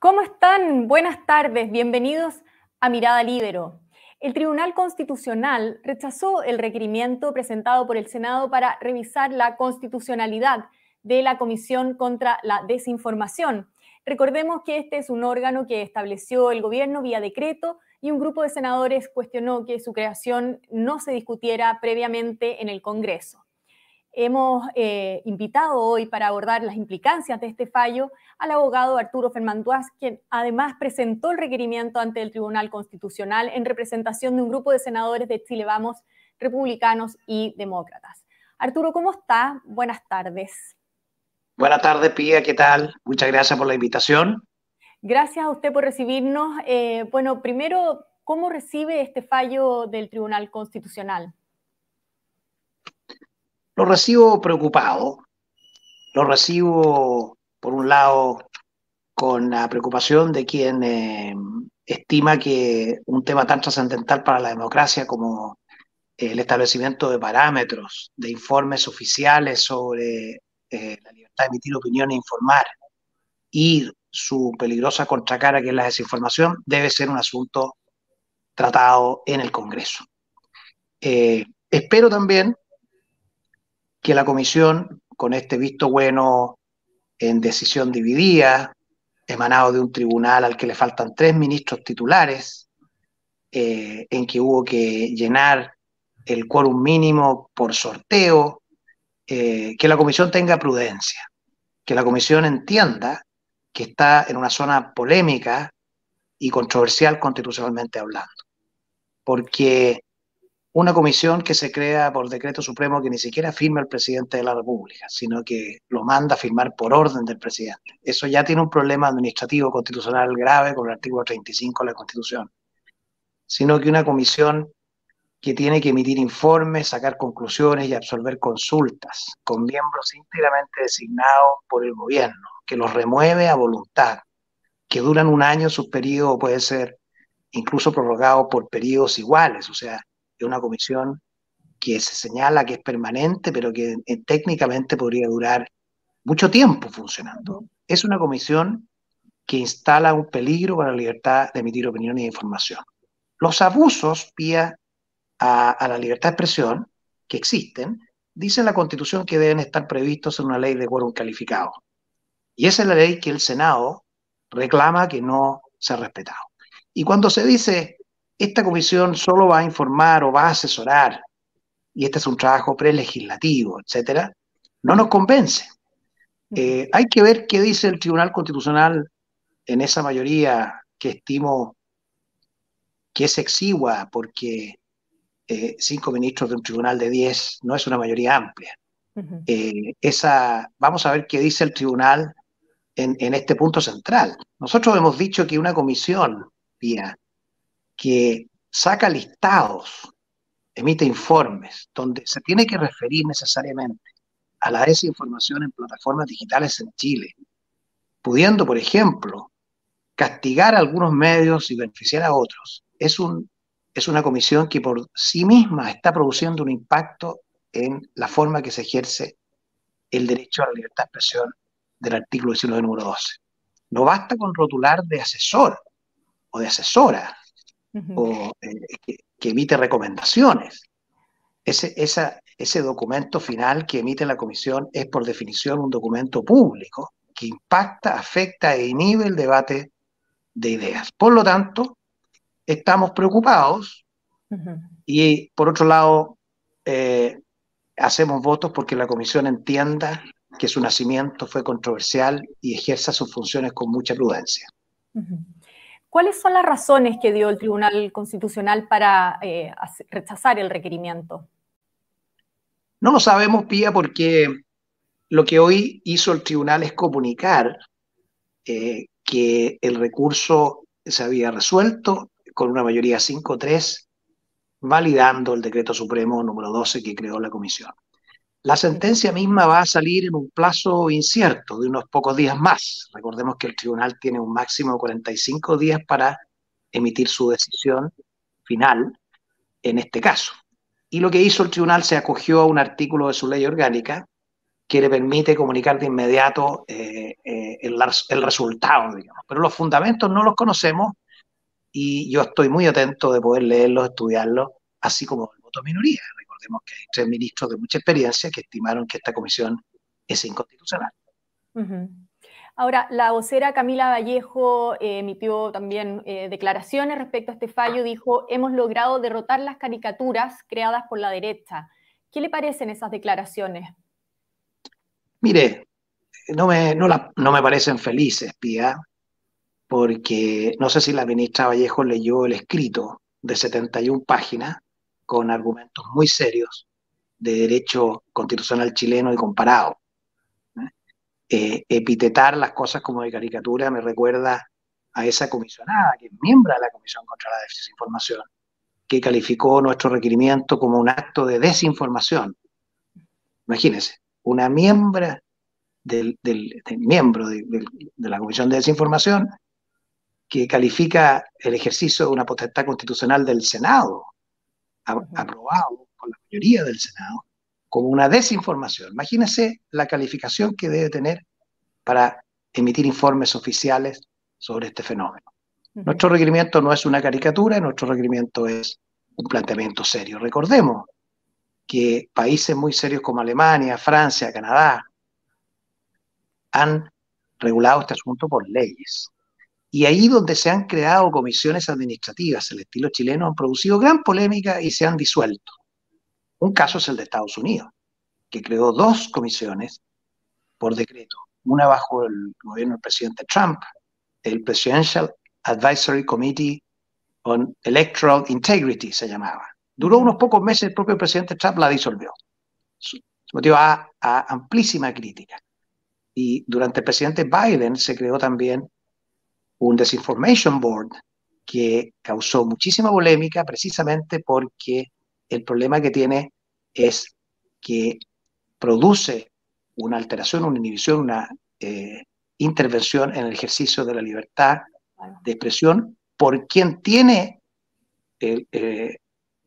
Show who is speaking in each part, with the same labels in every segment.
Speaker 1: ¿Cómo están? Buenas tardes, bienvenidos a Mirada Libero. El Tribunal Constitucional rechazó el requerimiento presentado por el Senado para revisar la constitucionalidad de la Comisión contra la Desinformación. Recordemos que este es un órgano que estableció el gobierno vía decreto y un grupo de senadores cuestionó que su creación no se discutiera previamente en el Congreso. Hemos eh, invitado hoy para abordar las implicancias de este fallo al abogado Arturo Fermanduaz, quien además presentó el requerimiento ante el Tribunal Constitucional en representación de un grupo de senadores de Chile Vamos, republicanos y demócratas. Arturo, ¿cómo está? Buenas tardes.
Speaker 2: Buenas tardes, Pía, ¿qué tal? Muchas gracias por la invitación.
Speaker 1: Gracias a usted por recibirnos. Eh, bueno, primero, ¿cómo recibe este fallo del Tribunal Constitucional?
Speaker 2: Lo recibo preocupado, lo recibo, por un lado, con la preocupación de quien eh, estima que un tema tan trascendental para la democracia como el establecimiento de parámetros, de informes oficiales sobre eh, la libertad de emitir opinión e informar y su peligrosa contracara que es la desinformación debe ser un asunto tratado en el Congreso. Eh, espero también que la comisión, con este visto bueno en decisión dividida, emanado de un tribunal al que le faltan tres ministros titulares, eh, en que hubo que llenar el quórum mínimo por sorteo, eh, que la comisión tenga prudencia, que la comisión entienda que está en una zona polémica y controversial constitucionalmente hablando. Porque una comisión que se crea por decreto supremo que ni siquiera firma el presidente de la República, sino que lo manda a firmar por orden del presidente. Eso ya tiene un problema administrativo constitucional grave con el artículo 35 de la Constitución. Sino que una comisión que tiene que emitir informes, sacar conclusiones y absolver consultas con miembros íntegramente designados por el gobierno, que los remueve a voluntad, que duran un año, sus periodos puede ser incluso prorrogados por periodos iguales, o sea, de una comisión que se señala que es permanente, pero que eh, técnicamente podría durar mucho tiempo funcionando. Es una comisión que instala un peligro para la libertad de emitir opiniones e información. Los abusos vía a, la libertad de expresión que existen, dice la Constitución que deben estar previstos en una ley de quórum calificado. Y esa es la ley que el Senado reclama que no se ha respetado. Y cuando se dice esta comisión solo va a informar o va a asesorar, y este es un trabajo prelegislativo, etcétera, no nos convence. Eh, hay que ver qué dice el Tribunal Constitucional en esa mayoría que estimo que es exigua, porque eh, cinco ministros de un tribunal de diez no es una mayoría amplia. Eh, esa, vamos a ver qué dice el tribunal en, en, este punto central. Nosotros hemos dicho que una comisión, vía que saca listados, emite informes, donde se tiene que referir necesariamente a la desinformación en plataformas digitales en Chile, pudiendo, por ejemplo, castigar a algunos medios y beneficiar a otros, es, un, es una comisión que por sí misma está produciendo un impacto en la forma que se ejerce el derecho a la libertad de expresión del artículo 19, número 12. No basta con rotular de asesor o de asesora, o eh, que, emite recomendaciones. Ese, ese documento final que emite la comisión es por definición un documento público que impacta, afecta e inhibe el debate de ideas. Por lo tanto, estamos preocupados y por otro lado, eh, hacemos votos porque la comisión entienda que su nacimiento fue controversial y ejerza sus funciones con mucha prudencia.
Speaker 1: ¿Cuáles son las razones que dio el Tribunal Constitucional para eh, rechazar el requerimiento?
Speaker 2: No lo sabemos, Pía, porque lo que hoy hizo el tribunal es comunicar eh, que el recurso se había resuelto con una mayoría 5-3, validando el decreto supremo número 12 que creó la comisión. La sentencia misma va a salir en un plazo incierto de unos pocos días más. Recordemos que el tribunal tiene un máximo de 45 días para emitir su decisión final en este caso. Y lo que hizo el tribunal se acogió a un artículo de su ley orgánica que le permite comunicar de inmediato eh, eh, el, resultado, digamos. Pero los fundamentos no los conocemos y yo estoy muy atento de poder leerlos, estudiarlos, así como el voto minoría. Recordemos que hay tres ministros de mucha experiencia que estimaron que esta comisión es inconstitucional.
Speaker 1: Ahora, la vocera Camila Vallejo eh, emitió también declaraciones respecto a este fallo. Dijo, hemos logrado derrotar las caricaturas creadas por la derecha. ¿Qué le parecen esas declaraciones?
Speaker 2: Mire, no me, no, no me parecen felices, Pía, porque no sé si la ministra Vallejo leyó el escrito de 71 páginas con argumentos muy serios de derecho constitucional chileno y comparado. Eh, epitetar las cosas como de caricatura me recuerda a esa comisionada, que es miembro de la Comisión contra la Desinformación, que calificó nuestro requerimiento como un acto de desinformación. Imagínense, una del, miembro de, la Comisión de Desinformación que califica el ejercicio de una potestad constitucional del Senado, aprobado por la mayoría del Senado, como una desinformación. Imagínense la calificación que debe tener para emitir informes oficiales sobre este fenómeno. Nuestro requerimiento no es una caricatura, nuestro requerimiento es un planteamiento serio. Recordemos que países muy serios como Alemania, Francia, Canadá, han regulado este asunto por leyes. Y ahí donde se han creado comisiones administrativas, el estilo chileno, han producido gran polémica y se han disuelto. Un caso es el de Estados Unidos, que creó dos comisiones por decreto, una bajo el gobierno del presidente Trump, el Presidential Advisory Committee on Electoral Integrity se llamaba, Duró unos pocos meses, el propio presidente Trump la disolvió. Se a, amplísima crítica. Y durante el presidente Biden se creó también un Disinformation Board que causó muchísima polémica precisamente porque el problema que tiene es que produce una alteración, una inhibición, una eh, intervención en el ejercicio de la libertad de expresión por quien tiene eh,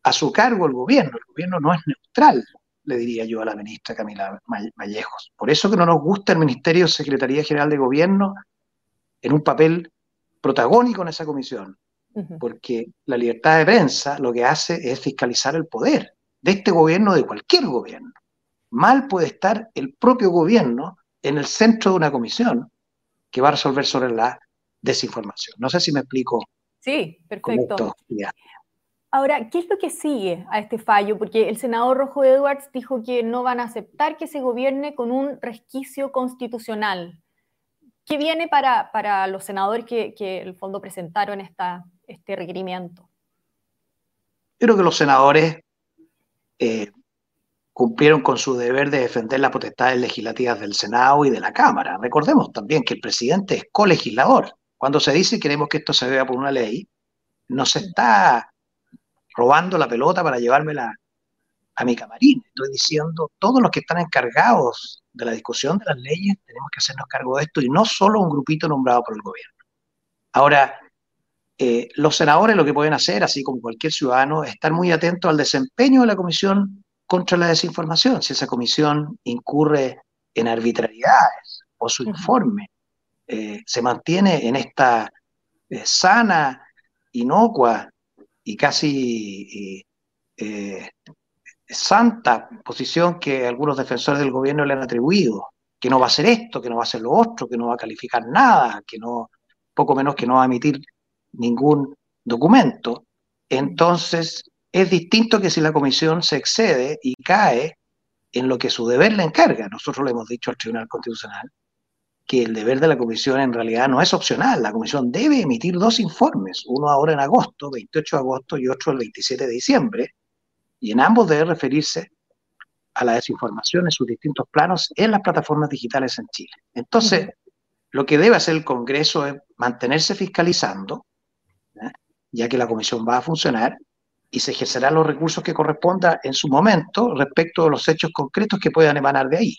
Speaker 2: a su cargo el gobierno. El gobierno no es neutral, le diría yo a la ministra Camila Vallejos. Por eso que no nos gusta el Ministerio de Secretaría General de Gobierno en un papel protagónico en esa comisión, porque la libertad de prensa lo que hace es fiscalizar el poder de este gobierno, de cualquier gobierno. Mal puede estar el propio gobierno en el centro de una comisión que va a resolver sobre la desinformación. No sé si me explico.
Speaker 1: Sí, perfecto. Ahora, ¿qué es lo que sigue a este fallo? Porque el senador Rojo Edwards dijo que no van a aceptar que se gobierne con un resquicio constitucional. ¿Qué viene para, los senadores que, que, el fondo presentaron este requerimiento?
Speaker 2: Creo que los senadores eh, cumplieron con su deber de defender las potestades legislativas del Senado y de la Cámara. Recordemos también que el presidente es colegislador. Cuando se dice queremos que esto se vea por una ley, no se está robando la pelota para llevármela a mi camarín. Estoy diciendo, todos los que están encargados de la discusión de las leyes tenemos que hacernos cargo de esto y no solo un grupito nombrado por el gobierno. Ahora, eh, los senadores lo que pueden hacer, así como cualquier ciudadano, es estar muy atentos al desempeño de la Comisión contra la Desinformación. Si esa comisión incurre en arbitrariedades o su informe eh, se mantiene en esta eh, sana, inocua y casi eh, santa posición que algunos defensores del gobierno le han atribuido, que no va a hacer esto, que no va a hacer lo otro, que no va a calificar nada, que no, poco menos que no va a emitir ningún documento, entonces es distinto que si la comisión se excede y cae en lo que su deber le encarga. Nosotros le hemos dicho al Tribunal Constitucional que el deber de la comisión en realidad no es opcional. La comisión debe emitir dos informes, uno ahora en agosto, 28 de agosto, y otro el 27 de diciembre, y en ambos debe referirse a la desinformación en sus distintos planos en las plataformas digitales en Chile. Entonces, lo que debe hacer el Congreso es mantenerse fiscalizando, ya que la comisión va a funcionar, y se ejercerán los recursos que corresponda en su momento respecto de los hechos concretos que puedan emanar de ahí.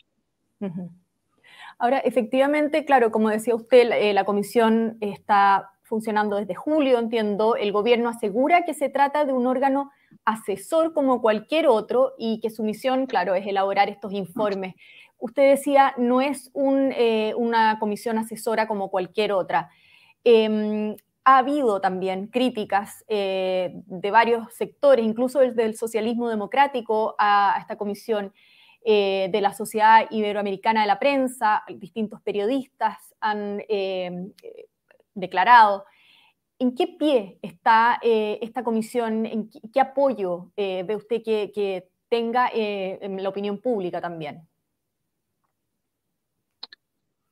Speaker 1: Ahora, efectivamente, claro, como decía usted, la, eh, comisión está funcionando desde julio, entiendo. El gobierno asegura que se trata de un órgano asesor como cualquier otro y que su misión, claro, es elaborar estos informes. usted decía, no es eh, una comisión asesora como cualquier otra. Em, ha habido también críticas eh, de varios sectores, incluso desde socialismo democrático a, esta comisión eh, de la Sociedad Iberoamericana de la Prensa, distintos periodistas han declarado. ¿En qué pie está esta comisión? ¿En qué, apoyo ve usted que tenga en la opinión pública también?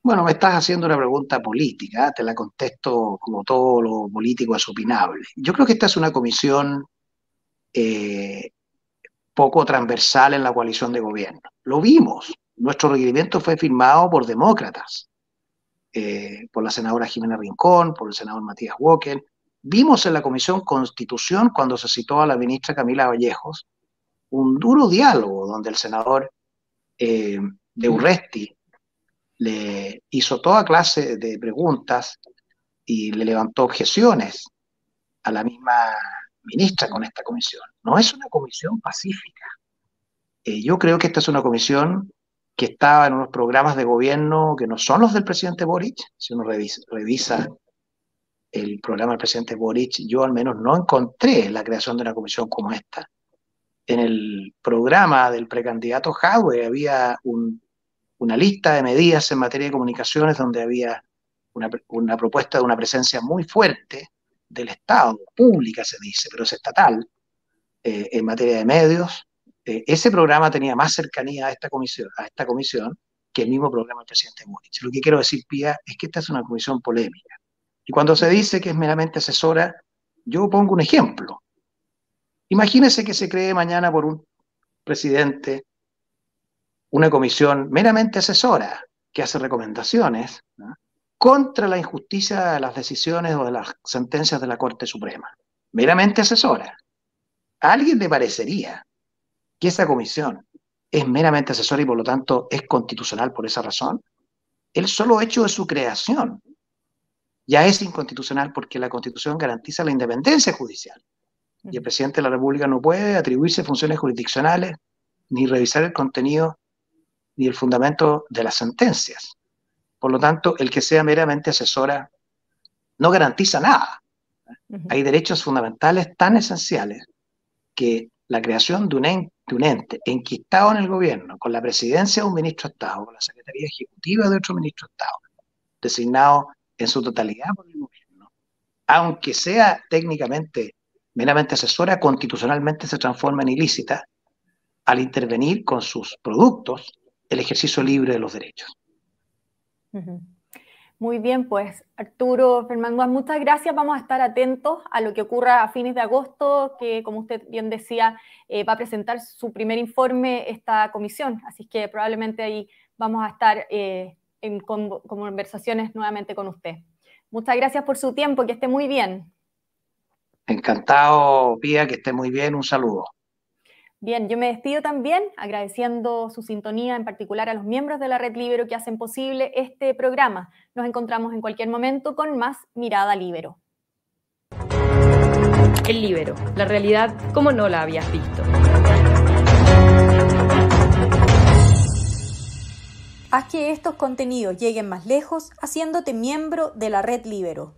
Speaker 2: Bueno, me estás haciendo una pregunta política, te la contesto como todo lo político es opinable. Yo creo que esta es una comisión eh, poco transversal en la coalición de gobierno. Lo vimos, nuestro requerimiento fue firmado por demócratas, eh, por la senadora Jimena Rincón, por el senador Matías Walker. Vimos en la Comisión Constitución, cuando se citó a la ministra Camila Vallejos, un duro diálogo donde el senador eh, de Urresti le hizo toda clase de preguntas y le levantó objeciones a la misma ministra con esta comisión. No es una comisión pacífica. Eh, yo creo que esta es una comisión que estaba en unos programas de gobierno que no son los del presidente Boric. Si uno revisa, revisa el programa del presidente Boric, yo al menos no encontré la creación de una comisión como esta. En el programa del precandidato Jadwe había un una lista de medidas en materia de comunicaciones donde había una, propuesta de una presencia muy fuerte del Estado, pública se dice, pero es estatal, eh, en materia de medios. Eh, ese programa tenía más cercanía a esta comisión, a esta comisión que el mismo programa del presidente Múnich. Lo que quiero decir, Pía, es que esta es una comisión polémica. Y cuando se dice que es meramente asesora, yo pongo un ejemplo. Imagínese que se cree mañana por un presidente una comisión meramente asesora que hace recomendaciones contra la injusticia de las decisiones o de las sentencias de la Corte Suprema. Meramente asesora. ¿A alguien le parecería que esa comisión es meramente asesora y por lo tanto es constitucional por esa razón? El solo hecho de su creación ya es inconstitucional porque la Constitución garantiza la independencia judicial. Y el presidente de la República no puede atribuirse funciones jurisdiccionales ni revisar el contenido ni el fundamento de las sentencias. Por lo tanto, el que sea meramente asesora no garantiza nada. Hay derechos fundamentales tan esenciales que la creación de un, ente, enquistado en el gobierno, con la presidencia de un ministro de Estado, con la Secretaría Ejecutiva de otro ministro de Estado, designado en su totalidad por el gobierno, aunque sea técnicamente meramente asesora, constitucionalmente se transforma en ilícita al intervenir con sus productos el ejercicio libre de los derechos.
Speaker 1: Muy bien, pues Arturo Fernando, muchas gracias. Vamos a estar atentos a lo que ocurra a fines de agosto, que como usted bien decía, eh, va a presentar su primer informe esta comisión. Así que probablemente ahí vamos a estar eh, en conversaciones nuevamente con usted. Muchas gracias por su tiempo, que esté muy bien.
Speaker 2: Encantado, Pía, que esté muy bien. Un saludo.
Speaker 1: Bien, yo me despido también agradeciendo su sintonía, en particular a los miembros de la Red Libero que hacen posible este programa. Nos encontramos en cualquier momento con más Mirada Libero.
Speaker 3: El Libero, la realidad como no la habías visto.
Speaker 1: Haz que estos contenidos lleguen más lejos haciéndote miembro de la Red Libero.